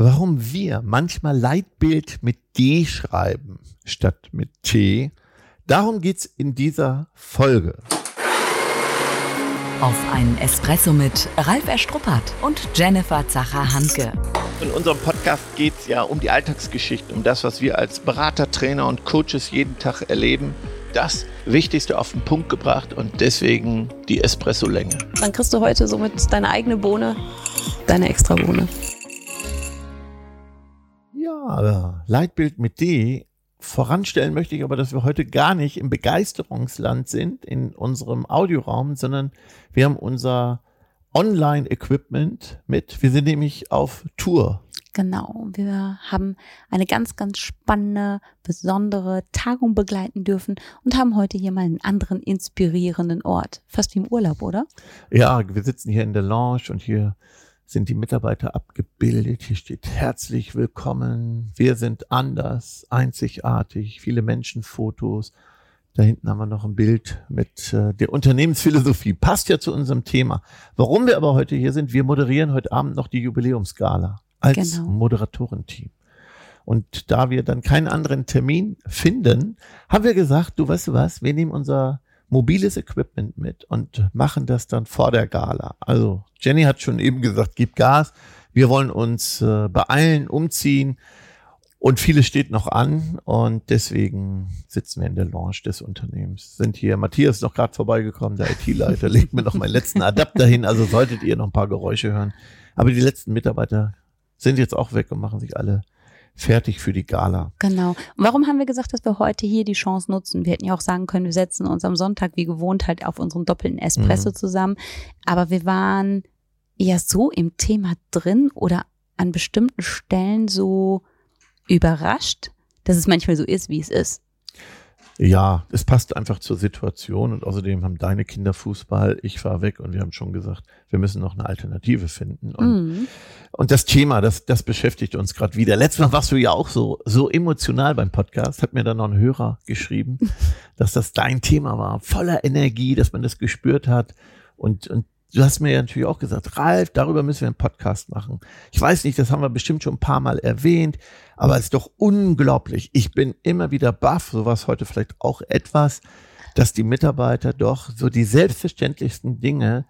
warum wir manchmal Leitbild mit D schreiben statt mit T. Darum geht's in dieser Folge. Auf einen Espresso mit Ralf Erstruppert und Jennifer Zacher-Hanke. In unserem Podcast geht es ja um die Alltagsgeschichte, um das, was wir als Berater, Trainer und Coaches jeden Tag erleben. Das Wichtigste auf den Punkt gebracht und deswegen die Espresso-Länge. Dann kriegst du heute somit deine eigene Bohne, deine extra Leitbild mit D. Voranstellen möchte ich aber, dass wir heute gar nicht im Begeisterungsland sind in unserem Audioraum, sondern wir haben unser Online-Equipment mit. Wir sind nämlich auf Tour. Genau, wir haben eine ganz, ganz spannende, besondere Tagung begleiten dürfen und haben heute hier mal einen anderen inspirierenden Ort. Fast wie im Urlaub, oder? Ja, wir sitzen hier in der Lounge und hier sind die Mitarbeiter abgebildet. Hier steht herzlich willkommen. Wir sind anders, einzigartig, viele Menschenfotos. Da hinten haben wir noch ein Bild mit äh, der Unternehmensphilosophie. Passt ja zu unserem Thema. Warum wir aber heute hier sind, wir moderieren heute Abend noch die Jubiläumsgala als genau. Moderatorenteam. Und da wir dann keinen anderen Termin finden, haben wir gesagt, du weißt du was, wir nehmen unser mobiles Equipment mit und machen das dann vor der Gala. Also Jenny hat schon eben gesagt, gib Gas. Wir wollen uns äh, beeilen, umziehen und vieles steht noch an und deswegen sitzen wir in der Lounge des Unternehmens. Sind hier Matthias noch gerade vorbeigekommen, der IT-Leiter, legt mir noch meinen letzten Adapter hin, also solltet ihr noch ein paar Geräusche hören. Aber die letzten Mitarbeiter sind jetzt auch weg und machen sich alle fertig für die Gala. Genau. Und warum haben wir gesagt, dass wir heute hier die Chance nutzen? Wir hätten ja auch sagen können, wir setzen uns am Sonntag wie gewohnt halt auf unserem doppelten Espresso mhm. zusammen. Aber wir waren ja so im Thema drin oder an bestimmten Stellen so überrascht, dass es manchmal so ist, wie es ist. Ja, es passt einfach zur Situation und außerdem haben deine Kinder Fußball, ich fahre weg und wir haben schon gesagt, wir müssen noch eine Alternative finden. Und, mhm. und das Thema, das, das beschäftigt uns gerade wieder. Letztes Mal warst du ja auch so, so emotional beim Podcast, hat mir dann noch ein Hörer geschrieben, dass das dein Thema war, voller Energie, dass man das gespürt hat. Und, und du hast mir ja natürlich auch gesagt, Ralf, darüber müssen wir einen Podcast machen. Ich weiß nicht, das haben wir bestimmt schon ein paar Mal erwähnt, aber es ist doch unglaublich. Ich bin immer wieder baff, sowas heute vielleicht auch etwas, dass die Mitarbeiter doch so die selbstverständlichsten Dinge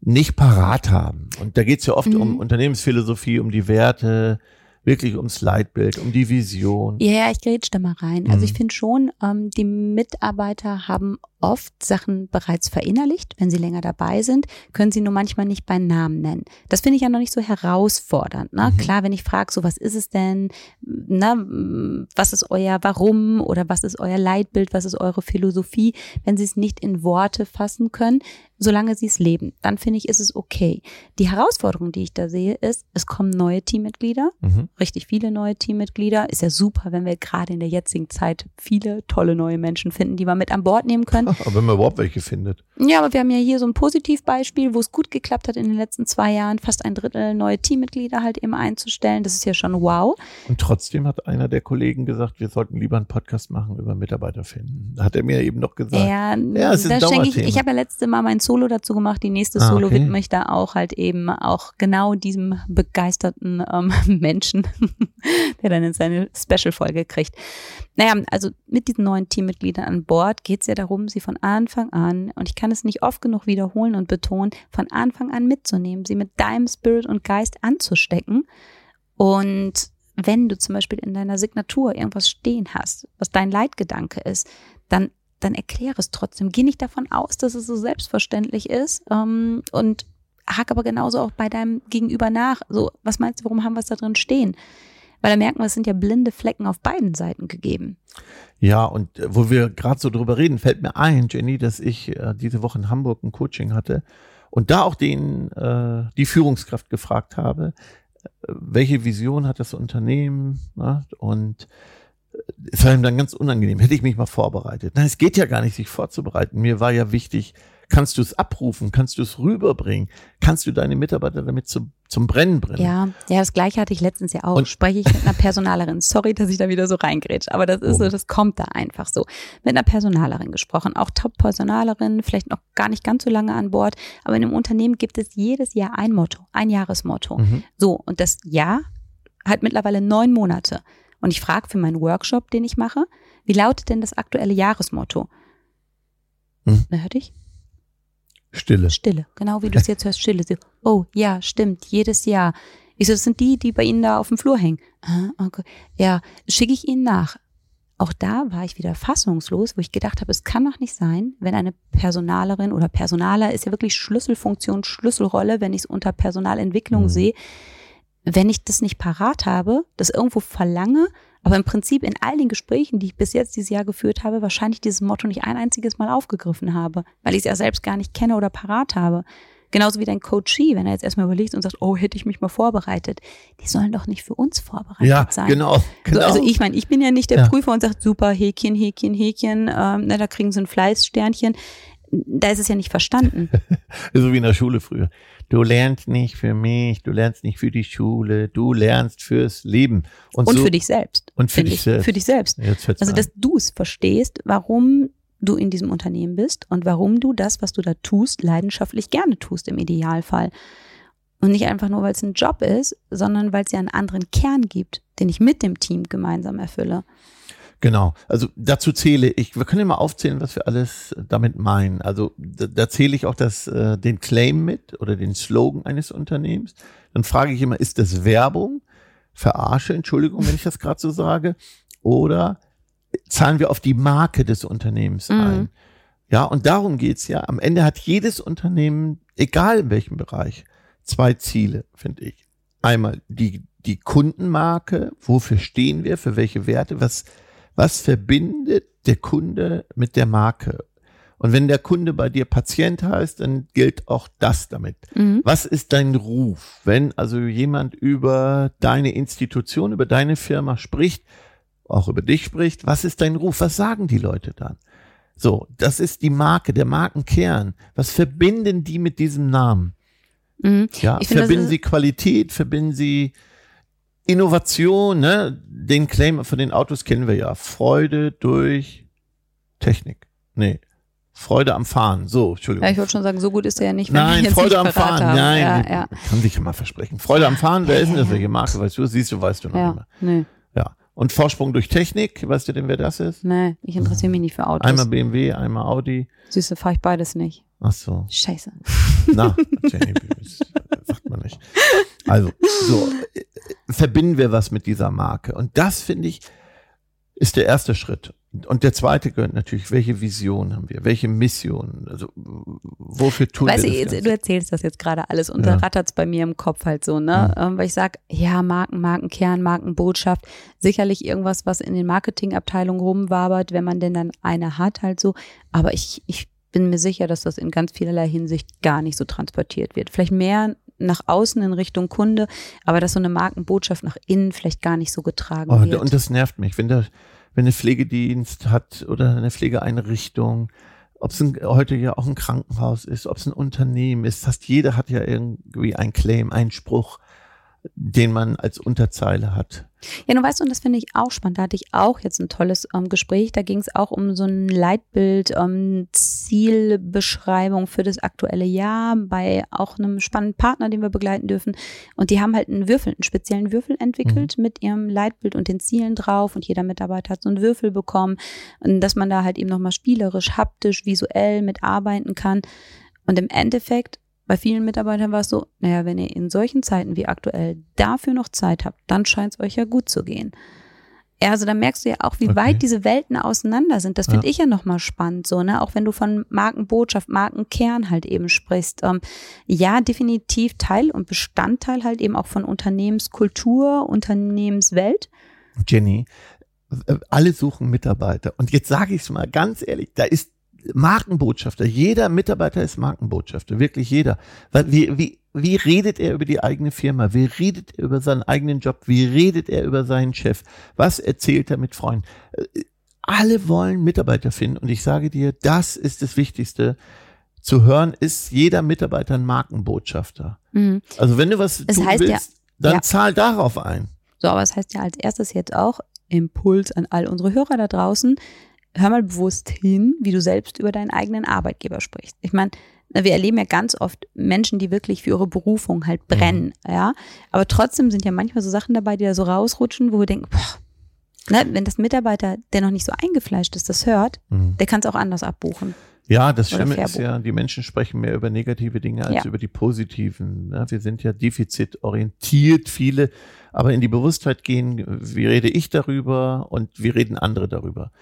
nicht parat haben. Und da geht es ja oft mhm. um Unternehmensphilosophie, um die Werte, wirklich ums Leitbild, um die Vision. Ja, ja ich grätsch da mal rein. Also ich mhm. finde schon, ähm, die Mitarbeiter haben oft Sachen bereits verinnerlicht. Wenn sie länger dabei sind, können sie nur manchmal nicht beim Namen nennen. Das finde ich ja noch nicht so herausfordernd. Ne? Mhm. Klar, wenn ich frage, so was ist es denn, ne, was ist euer Warum oder was ist euer Leitbild, was ist eure Philosophie, wenn sie es nicht in Worte fassen können, solange sie es leben, dann finde ich, ist es okay. Die Herausforderung, die ich da sehe, ist, es kommen neue Teammitglieder, mhm. Richtig viele neue Teammitglieder. Ist ja super, wenn wir gerade in der jetzigen Zeit viele tolle neue Menschen finden, die wir mit an Bord nehmen können. Aber wenn man überhaupt welche findet. Ja, aber wir haben ja hier so ein Positivbeispiel, wo es gut geklappt hat in den letzten zwei Jahren, fast ein Drittel neue Teammitglieder halt eben einzustellen. Das ist ja schon wow. Und trotzdem hat einer der Kollegen gesagt, wir sollten lieber einen Podcast machen über Mitarbeiter finden. Hat er mir eben noch gesagt. Ja, ja es ist das ein ich, ich habe ja letzte Mal mein Solo dazu gemacht. Die nächste ah, Solo okay. widme ich da auch halt eben auch genau diesem begeisterten ähm, Menschen, der dann in seine Special-Folge kriegt. Naja, also mit diesen neuen Teammitgliedern an Bord geht es ja darum, sie von Anfang an, und ich kann es nicht oft genug wiederholen und betonen, von Anfang an mitzunehmen, sie mit deinem Spirit und Geist anzustecken. Und wenn du zum Beispiel in deiner Signatur irgendwas stehen hast, was dein Leitgedanke ist, dann, dann erkläre es trotzdem. Geh nicht davon aus, dass es so selbstverständlich ist ähm, und hack aber genauso auch bei deinem Gegenüber nach. So, was meinst du, warum haben wir es da drin stehen? Weil da merken wir, es sind ja blinde Flecken auf beiden Seiten gegeben. Ja, und äh, wo wir gerade so drüber reden, fällt mir ein, Jenny, dass ich äh, diese Woche in Hamburg ein Coaching hatte und da auch den, äh, die Führungskraft gefragt habe, äh, welche Vision hat das Unternehmen? Ne? Und äh, es war ihm dann ganz unangenehm. Hätte ich mich mal vorbereitet. Nein, es geht ja gar nicht, sich vorzubereiten. Mir war ja wichtig, Kannst du es abrufen? Kannst du es rüberbringen? Kannst du deine Mitarbeiter damit zu, zum Brennen bringen? Ja, ja, das gleiche hatte ich letztens ja auch. Und Spreche ich mit einer Personalerin. Sorry, dass ich da wieder so reingrätsch, aber das ist oh. so, das kommt da einfach so. Mit einer Personalerin gesprochen, auch Top-Personalerin, vielleicht noch gar nicht ganz so lange an Bord, aber in einem Unternehmen gibt es jedes Jahr ein Motto, ein Jahresmotto. Mhm. So, und das Jahr halt mittlerweile neun Monate. Und ich frage für meinen Workshop, den ich mache, wie lautet denn das aktuelle Jahresmotto? Hm. Na, hör dich? Stille. Stille, genau wie du es jetzt hörst, Stille. So, oh, ja, stimmt, jedes Jahr. Ich so, das sind die, die bei Ihnen da auf dem Flur hängen. Ah, okay. Ja, schicke ich Ihnen nach. Auch da war ich wieder fassungslos, wo ich gedacht habe, es kann doch nicht sein, wenn eine Personalerin oder Personaler ist ja wirklich Schlüsselfunktion, Schlüsselrolle, wenn ich es unter Personalentwicklung mhm. sehe, wenn ich das nicht parat habe, das irgendwo verlange, aber im Prinzip in all den Gesprächen, die ich bis jetzt dieses Jahr geführt habe, wahrscheinlich dieses Motto nicht ein einziges Mal aufgegriffen habe, weil ich es ja selbst gar nicht kenne oder parat habe. Genauso wie dein Coachee, wenn er jetzt erstmal überlegt und sagt, oh, hätte ich mich mal vorbereitet. Die sollen doch nicht für uns vorbereitet ja, sein. Genau, genau. So, also ich meine, ich bin ja nicht der ja. Prüfer und sagt, super, Häkchen, Häkchen, Häkchen, ähm, na, da kriegen sie ein Fleißsternchen. Da ist es ja nicht verstanden. so wie in der Schule früher. Du lernst nicht für mich, du lernst nicht für die Schule, du lernst fürs Leben. Und, und so, für dich selbst. Und für dich ich, selbst. Für dich selbst. Also, dass du es verstehst, warum du in diesem Unternehmen bist und warum du das, was du da tust, leidenschaftlich gerne tust im Idealfall. Und nicht einfach nur, weil es ein Job ist, sondern weil es ja einen anderen Kern gibt, den ich mit dem Team gemeinsam erfülle. Genau, also dazu zähle ich, wir können ja mal aufzählen, was wir alles damit meinen. Also da, da zähle ich auch das, äh, den Claim mit oder den Slogan eines Unternehmens. Dann frage ich immer, ist das Werbung? Verarsche, Entschuldigung, wenn ich das gerade so sage. Oder zahlen wir auf die Marke des Unternehmens mhm. ein. Ja, und darum geht's ja. Am Ende hat jedes Unternehmen, egal in welchem Bereich, zwei Ziele, finde ich. Einmal die, die Kundenmarke, wofür stehen wir, für welche Werte, was, was verbindet der Kunde mit der Marke? Und wenn der Kunde bei dir Patient heißt, dann gilt auch das damit. Mhm. Was ist dein Ruf? Wenn also jemand über deine Institution, über deine Firma spricht, auch über dich spricht, was ist dein Ruf? Was sagen die Leute dann? So, das ist die Marke, der Markenkern. Was verbinden die mit diesem Namen? Mhm. Ja, ich verbinden sie Qualität, verbinden sie Innovation, ne? Den Claim von den Autos kennen wir ja. Freude durch Technik. Nee. Freude am Fahren. So, Entschuldigung. Ja, ich wollte schon sagen, so gut ist er ja nicht. Wenn Nein, Freude am Fahren. Haben. Nein, ja, ja. kann sich ja mal versprechen. Freude am Fahren, wer ist denn das? Welche Marke? Weißt du, siehst du, weißt du noch ja, nicht mehr. Nee. Und Vorsprung durch Technik, weißt du denn, wer das ist? Nee, ich interessiere mich nicht für Autos. Einmal BMW, einmal Audi. Süße, fahre ich beides nicht. Ach so. Scheiße. Na, sagt man nicht. Also, so, äh, verbinden wir was mit dieser Marke. Und das, finde ich, ist der erste Schritt. Und der zweite gehört natürlich, welche Vision haben wir, welche Mission, also wofür tun weißt wir das? Du, du erzählst das jetzt gerade alles und ja. da rattert's bei mir im Kopf halt so, ne? Ja. Ähm, weil ich sag, ja, Marken, Markenkern, Markenbotschaft, sicherlich irgendwas, was in den Marketingabteilungen rumwabert, wenn man denn dann eine hat, halt so. Aber ich, ich bin mir sicher, dass das in ganz vielerlei Hinsicht gar nicht so transportiert wird. Vielleicht mehr nach außen in Richtung Kunde, aber dass so eine Markenbotschaft nach innen vielleicht gar nicht so getragen oh, wird. Und das nervt mich, wenn da wenn eine Pflegedienst hat oder eine Pflegeeinrichtung, ob es heute ja auch ein Krankenhaus ist, ob es ein Unternehmen ist, fast jeder hat ja irgendwie ein Claim, einen Spruch, den man als Unterzeile hat. Ja, du weißt, und das finde ich auch spannend. Da hatte ich auch jetzt ein tolles ähm, Gespräch. Da ging es auch um so ein Leitbild, ähm, Zielbeschreibung für das aktuelle Jahr bei auch einem spannenden Partner, den wir begleiten dürfen. Und die haben halt einen Würfel, einen speziellen Würfel entwickelt mhm. mit ihrem Leitbild und den Zielen drauf. Und jeder Mitarbeiter hat so einen Würfel bekommen, dass man da halt eben nochmal spielerisch, haptisch, visuell mitarbeiten kann. Und im Endeffekt bei vielen Mitarbeitern war es so, naja, wenn ihr in solchen Zeiten wie aktuell dafür noch Zeit habt, dann scheint es euch ja gut zu gehen. Ja, also da merkst du ja auch, wie okay. weit diese Welten auseinander sind. Das finde ja. ich ja nochmal spannend, so, ne? Auch wenn du von Markenbotschaft, Markenkern halt eben sprichst. Ähm, ja, definitiv Teil und Bestandteil halt eben auch von Unternehmenskultur, Unternehmenswelt. Jenny, äh, alle suchen Mitarbeiter. Und jetzt sage ich es mal ganz ehrlich, da ist Markenbotschafter. Jeder Mitarbeiter ist Markenbotschafter, wirklich jeder. Wie, wie, wie redet er über die eigene Firma? Wie redet er über seinen eigenen Job? Wie redet er über seinen Chef? Was erzählt er mit Freunden? Äh, alle wollen Mitarbeiter finden und ich sage dir, das ist das Wichtigste. Zu hören ist jeder Mitarbeiter ein Markenbotschafter. Mhm. Also wenn du was das tun willst, ja, dann ja. zahl darauf ein. So, aber es das heißt ja als erstes jetzt auch Impuls an all unsere Hörer da draußen hör mal bewusst hin, wie du selbst über deinen eigenen Arbeitgeber sprichst. Ich meine, wir erleben ja ganz oft Menschen, die wirklich für ihre Berufung halt mhm. brennen, mhm. ja. Aber trotzdem sind ja manchmal so Sachen dabei, die da so rausrutschen, wo wir denken, boah, ne, wenn das Mitarbeiter, der noch nicht so eingefleischt ist, das hört, mhm. der kann es auch anders abbuchen. Ja, das Schlimme ist ja, die Menschen sprechen mehr über negative Dinge als ja. über die positiven. Ne? Wir sind ja defizitorientiert, viele, aber in die Bewusstheit gehen, wie rede ich darüber und wie reden andere darüber.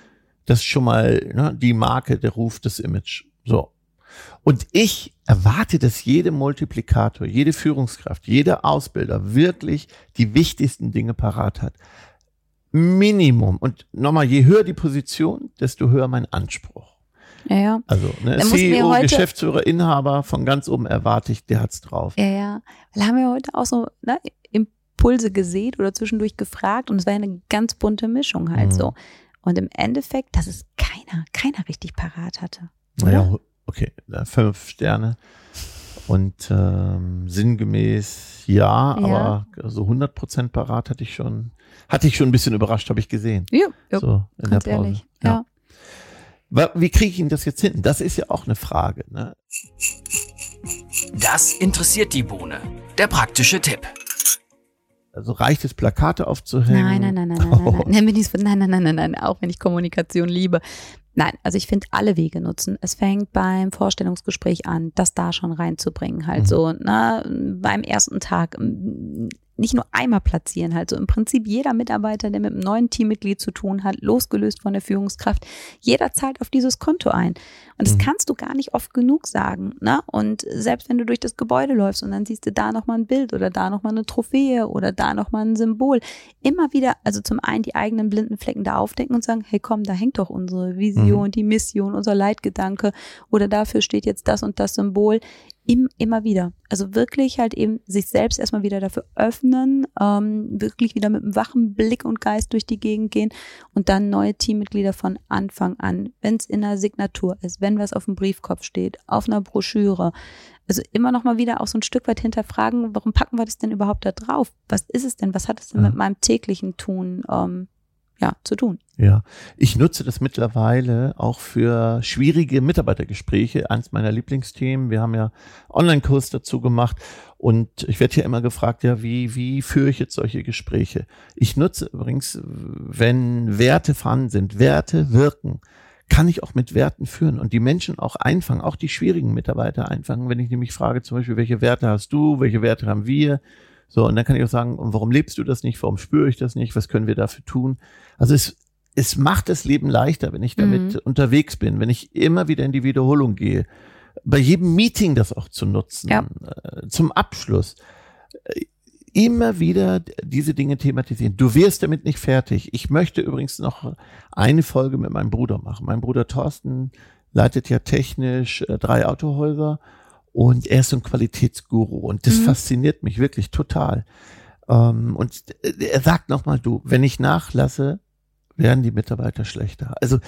Das ist schon mal ne, die Marke, der Ruf, das Image. So. Und ich erwarte, dass jede Multiplikator, jede Führungskraft, jeder Ausbilder wirklich die wichtigsten Dinge parat hat. Minimum. Und nochmal, je höher die Position, desto höher mein Anspruch. Ja, ja. Also ne, CEO, Geschäftsführer, Inhaber von ganz oben erwarte ich, der hat's drauf. Ja, ja. Weil haben wir heute auch so ne, Impulse gesehen oder zwischendurch gefragt und es war eine ganz bunte Mischung halt mhm. so. Und im Endeffekt, dass es keiner, keiner richtig parat hatte. Naja, okay, fünf Sterne. Und ähm, sinngemäß ja, ja, aber so 100 Prozent parat hatte ich schon, hatte ich schon ein bisschen überrascht, habe ich gesehen. Ja, ja so in ganz der Pause. ehrlich. ja. ja. Wie kriege ich ihn das jetzt hin? Das ist ja auch eine Frage. Ne? Das interessiert die Bohne. Der praktische Tipp. Also reicht es, Plakate aufzuhängen? Nein, nein, nein, nein, nein, oh. nein, nein, nein, nein, nein, nein, nein, auch wenn ich Kommunikation liebe. Nein, also ich finde alle Wege nutzen. Es fängt beim Vorstellungsgespräch an, das da schon reinzubringen, halt mhm. so, na, beim ersten Tag nicht nur einmal platzieren, halt so im Prinzip jeder Mitarbeiter, der mit einem neuen Teammitglied zu tun hat, losgelöst von der Führungskraft, jeder zahlt auf dieses Konto ein. Und das mhm. kannst du gar nicht oft genug sagen. Ne? Und selbst wenn du durch das Gebäude läufst und dann siehst du da nochmal ein Bild oder da nochmal eine Trophäe oder da nochmal ein Symbol, immer wieder, also zum einen die eigenen blinden Flecken da aufdecken und sagen, hey komm, da hängt doch unsere Vision, mhm. die Mission, unser Leitgedanke oder dafür steht jetzt das und das Symbol im, immer wieder. Also wirklich halt eben sich selbst erstmal wieder dafür öffnen, ähm, wirklich wieder mit einem wachen Blick und Geist durch die Gegend gehen und dann neue Teammitglieder von Anfang an, wenn es in einer Signatur ist, wenn was auf dem Briefkopf steht, auf einer Broschüre. Also immer noch mal wieder auch so ein Stück weit hinterfragen, warum packen wir das denn überhaupt da drauf? Was ist es denn? Was hat es denn ja. mit meinem täglichen Tun ähm, ja, zu tun. Ja, ich nutze das mittlerweile auch für schwierige Mitarbeitergespräche. Eins meiner Lieblingsthemen. Wir haben ja Online-Kurs dazu gemacht und ich werde hier immer gefragt, ja, wie, wie führe ich jetzt solche Gespräche? Ich nutze übrigens, wenn Werte vorhanden sind, Werte wirken, kann ich auch mit Werten führen und die Menschen auch einfangen, auch die schwierigen Mitarbeiter einfangen. Wenn ich nämlich frage, zum Beispiel, welche Werte hast du, welche Werte haben wir? So, und dann kann ich auch sagen, warum lebst du das nicht? Warum spüre ich das nicht? Was können wir dafür tun? Also es, es macht das Leben leichter, wenn ich damit mhm. unterwegs bin, wenn ich immer wieder in die Wiederholung gehe. Bei jedem Meeting das auch zu nutzen, ja. Äh, zum Abschluss. Äh, immer wieder diese Dinge thematisieren. Du wirst damit nicht fertig. Ich möchte übrigens noch eine Folge mit meinem Bruder machen. Mein Bruder Thorsten leitet ja technisch äh, drei Autohäuser und er ist so ein Qualitätsguru und das mhm. fasziniert mich wirklich total. Ähm, und er sagt nochmal, du, wenn ich nachlasse, werden die Mitarbeiter schlechter. Also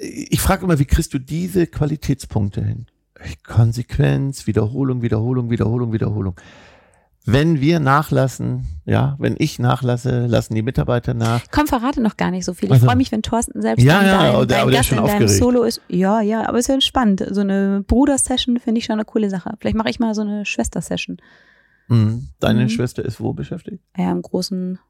ich frage immer, wie kriegst du diese Qualitätspunkte hin? Konsequenz, Wiederholung, Wiederholung, Wiederholung, Wiederholung. Wenn wir nachlassen, ja, wenn ich nachlasse, lassen die Mitarbeiter nach. Komm, verrate noch gar nicht so viel. Ich also, freue mich, wenn Thorsten selbst ja, ja, dein, dein Gast in deinem aufgeregt. Solo ist. Ja, ja, aber es ist ja spannend. So eine Bruder-Session finde ich schon eine coole Sache. Vielleicht mache ich mal so eine Schwester-Session. Mhm. Deine mhm. Schwester ist wo beschäftigt? Ja, im großen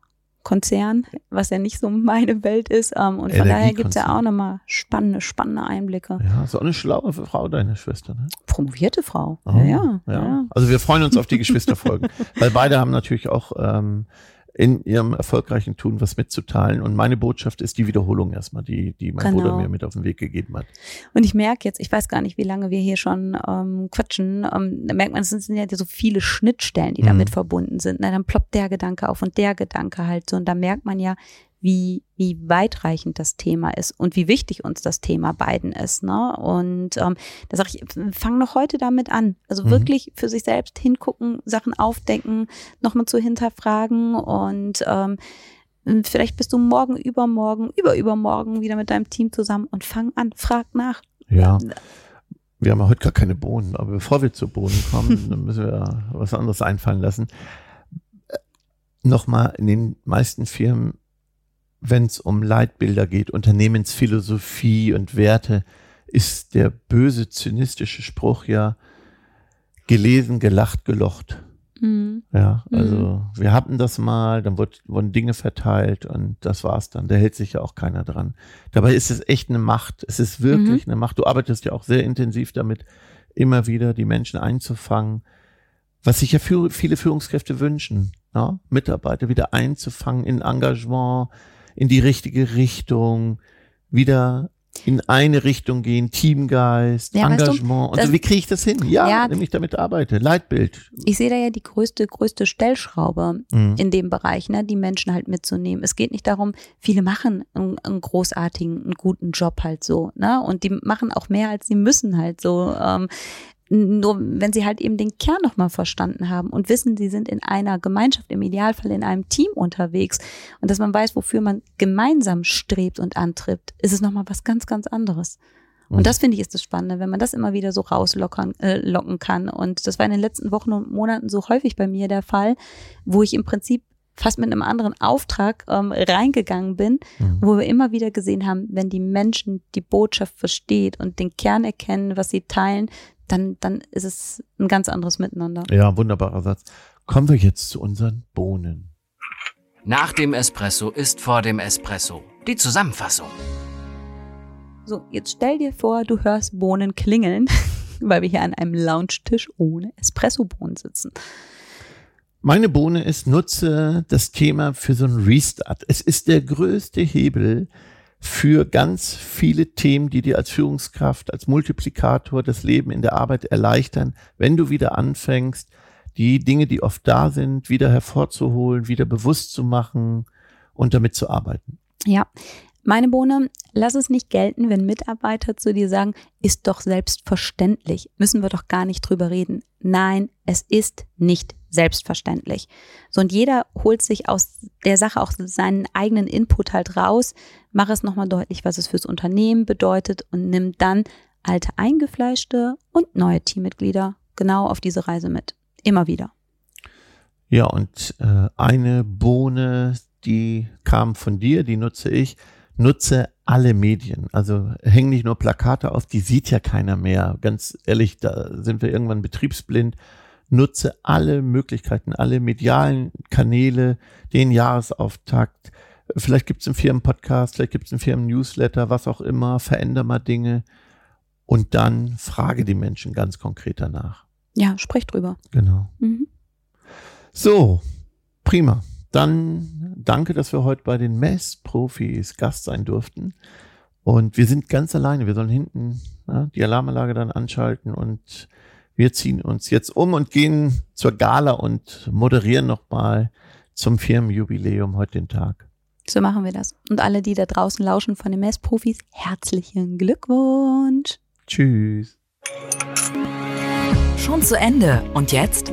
Konzern, was ja nicht so meine Welt ist. Ähm, und von daher gibt es ja auch nochmal spannende, spannende Einblicke. Ja, ist auch eine schlaue Frau, deine Schwester, ne? Promovierte Frau. Oh, ja, ja, ja, ja. Also wir freuen uns auf die Geschwisterfolgen. weil beide haben natürlich auch ähm, in ihrem erfolgreichen Tun was mitzuteilen. Und meine Botschaft ist die Wiederholung erstmal, die, die mein genau. Bruder mir mit auf den Weg gegeben hat. Und ich merke jetzt, ich weiß gar nicht, wie lange wir hier schon ähm, quatschen, ähm, da merkt man, es sind ja so viele Schnittstellen, die damit mhm. verbunden sind. Na, dann ploppt der Gedanke auf und der Gedanke halt so. Und da merkt man ja, wie, wie weitreichend das Thema ist und wie wichtig uns das Thema beiden ist. Ne? Und ähm, da sage ich, fang noch heute damit an. Also mhm. wirklich für sich selbst hingucken, Sachen aufdecken, nochmal zu hinterfragen und ähm, vielleicht bist du morgen, übermorgen, überübermorgen wieder mit deinem Team zusammen und fang an, frag nach. Ja. Wir haben ja heute gar keine Bohnen, aber bevor wir zu Bohnen kommen, dann müssen wir was anderes einfallen lassen. Äh, nochmal, in den meisten Firmen wenn es um Leitbilder geht, Unternehmensphilosophie und Werte, ist der böse, zynistische Spruch ja gelesen, gelacht, gelocht. Mhm. Ja, also mhm. wir hatten das mal, dann wird, wurden Dinge verteilt und das war's dann. Da hält sich ja auch keiner dran. Dabei ist es echt eine Macht. Es ist wirklich mhm. eine Macht. Du arbeitest ja auch sehr intensiv damit, immer wieder die Menschen einzufangen, was sich ja für viele Führungskräfte wünschen, ja? Mitarbeiter wieder einzufangen in Engagement, in die richtige Richtung, wieder in eine Richtung gehen, Teamgeist, ja, Engagement. Weißt du, und so, wie kriege ich das hin? Ja, ja, nämlich damit arbeite. Leitbild. Ich sehe da ja die größte, größte Stellschraube mhm. in dem Bereich, ne, die Menschen halt mitzunehmen. Es geht nicht darum, viele machen einen, einen, großartigen, einen guten Job halt so, ne? Und die machen auch mehr, als sie müssen halt so. Ähm, nur wenn sie halt eben den Kern nochmal verstanden haben und wissen, sie sind in einer Gemeinschaft, im Idealfall in einem Team unterwegs und dass man weiß, wofür man gemeinsam strebt und antritt, ist es nochmal was ganz, ganz anderes. Und mhm. das finde ich ist das Spannende, wenn man das immer wieder so rauslockern, äh, locken kann. Und das war in den letzten Wochen und Monaten so häufig bei mir der Fall, wo ich im Prinzip fast mit einem anderen Auftrag ähm, reingegangen bin, mhm. wo wir immer wieder gesehen haben, wenn die Menschen die Botschaft versteht und den Kern erkennen, was sie teilen, dann, dann ist es ein ganz anderes Miteinander. Ja, wunderbarer Satz. Kommen wir jetzt zu unseren Bohnen. Nach dem Espresso ist vor dem Espresso. Die Zusammenfassung. So, jetzt stell dir vor, du hörst Bohnen klingeln, weil wir hier an einem Lounge-Tisch ohne Espresso-Bohnen sitzen. Meine Bohne ist, nutze das Thema für so einen Restart. Es ist der größte Hebel, für ganz viele Themen, die dir als Führungskraft, als Multiplikator das Leben in der Arbeit erleichtern, wenn du wieder anfängst, die Dinge, die oft da sind, wieder hervorzuholen, wieder bewusst zu machen und damit zu arbeiten. Ja, meine Bohne, lass es nicht gelten, wenn Mitarbeiter zu dir sagen, ist doch selbstverständlich, müssen wir doch gar nicht drüber reden. Nein, es ist nicht selbstverständlich. So und jeder holt sich aus der Sache auch seinen eigenen Input halt raus, mach es nochmal deutlich, was es fürs Unternehmen bedeutet und nimm dann alte eingefleischte und neue Teammitglieder genau auf diese Reise mit. Immer wieder. Ja, und äh, eine Bohne, die kam von dir, die nutze ich nutze alle Medien. Also häng nicht nur Plakate auf, die sieht ja keiner mehr. Ganz ehrlich, da sind wir irgendwann betriebsblind. Nutze alle Möglichkeiten, alle medialen Kanäle, den Jahresauftakt. Vielleicht gibt es einen Firmenpodcast, vielleicht gibt es einen Firmen-Newsletter, was auch immer. Veränder mal Dinge und dann frage die Menschen ganz konkret danach. Ja, sprich drüber. Genau. Mhm. So, prima. Dann danke, dass wir heute bei den Messprofis Gast sein durften. Und wir sind ganz alleine. Wir sollen hinten ja, die Alarmanlage dann anschalten und wir ziehen uns jetzt um und gehen zur Gala und moderieren nochmal zum Firmenjubiläum heute den Tag. So machen wir das. Und alle, die da draußen lauschen von den Messprofis, herzlichen Glückwunsch. Tschüss. Schon zu Ende. Und jetzt?